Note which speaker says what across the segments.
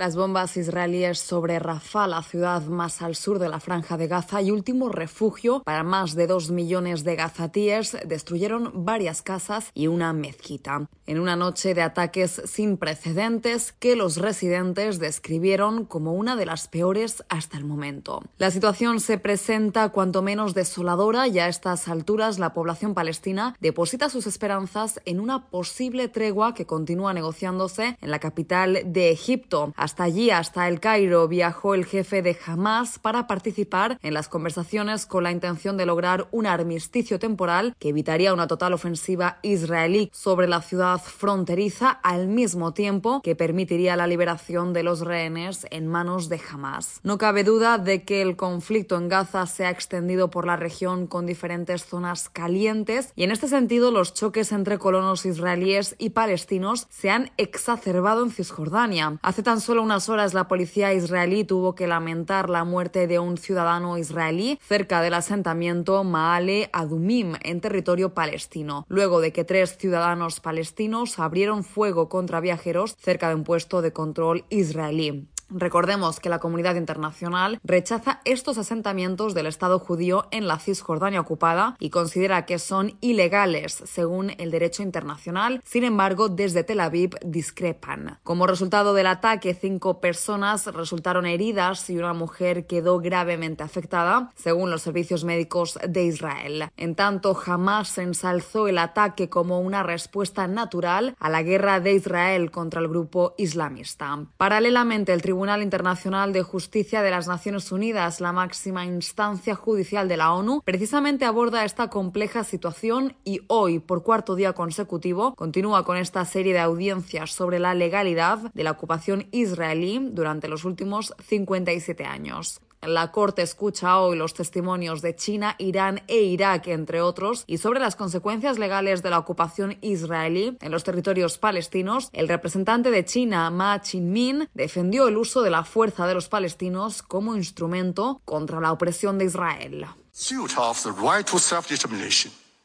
Speaker 1: Las bombas israelíes sobre Rafah, la ciudad más al sur de la franja de Gaza y último refugio para más de dos millones de gazatíes, destruyeron varias casas y una mezquita. En una noche de ataques sin precedentes que los residentes describieron como una de las peores hasta el momento. La situación se presenta cuanto menos desoladora y a estas alturas la población palestina deposita sus esperanzas en una posible tregua que continúa negociándose en la capital de Egipto. Allí, hasta el Cairo, viajó el jefe de Hamas para participar en las conversaciones con la intención de lograr un armisticio temporal que evitaría una total ofensiva israelí sobre la ciudad fronteriza al mismo tiempo que permitiría la liberación de los rehenes en manos de Hamas. No cabe duda de que el conflicto en Gaza se ha extendido por la región con diferentes zonas calientes y en este sentido los choques entre colonos israelíes y palestinos se han exacerbado en Cisjordania. Hace tan solo unas horas la policía israelí tuvo que lamentar la muerte de un ciudadano israelí cerca del asentamiento Maale Adumim en territorio palestino, luego de que tres ciudadanos palestinos abrieron fuego contra viajeros cerca de un puesto de control israelí. Recordemos que la comunidad internacional rechaza estos asentamientos del Estado judío en la Cisjordania ocupada y considera que son ilegales según el derecho internacional. Sin embargo, desde Tel Aviv discrepan. Como resultado del ataque, cinco personas resultaron heridas y una mujer quedó gravemente afectada, según los servicios médicos de Israel. En tanto, Hamas ensalzó el ataque como una respuesta natural a la guerra de Israel contra el grupo islamista. Paralelamente, el Tribunal Tribunal Internacional de Justicia de las Naciones Unidas, la máxima instancia judicial de la ONU, precisamente aborda esta compleja situación y hoy, por cuarto día consecutivo, continúa con esta serie de audiencias sobre la legalidad de la ocupación israelí durante los últimos 57 años. La Corte escucha hoy los testimonios de China, Irán e Irak, entre otros, y sobre las consecuencias legales de la ocupación israelí en los territorios palestinos. El representante de China, Ma Chin-min, defendió el uso de la fuerza de los palestinos como instrumento contra la opresión de Israel.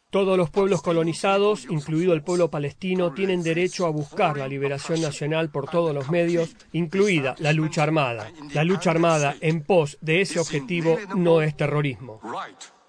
Speaker 2: Todos los pueblos colonizados, incluido el pueblo palestino, tienen derecho a buscar la liberación nacional por todos los medios, incluida la lucha armada. La lucha armada en pos de ese objetivo no es terrorismo.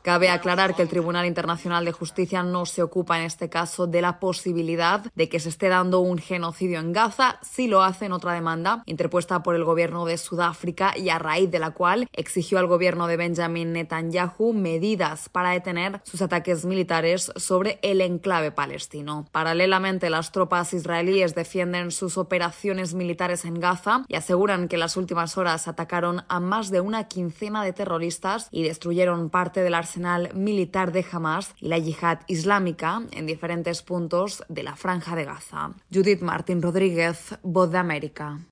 Speaker 1: Cabe aclarar que el Tribunal Internacional de Justicia no se ocupa en este caso de la posibilidad de que se esté dando un genocidio en Gaza, si lo hace en otra demanda interpuesta por el gobierno de Sudáfrica y a raíz de la cual exigió al gobierno de Benjamin Netanyahu medidas para detener sus ataques militares sobre el enclave palestino. Paralelamente, las tropas israelíes defienden sus operaciones militares en Gaza y aseguran que en las últimas horas atacaron a más de una quincena de terroristas y destruyeron parte del militar de Hamas y la yihad islámica en diferentes puntos de la franja de Gaza. Judith Martín Rodríguez, Voz de América.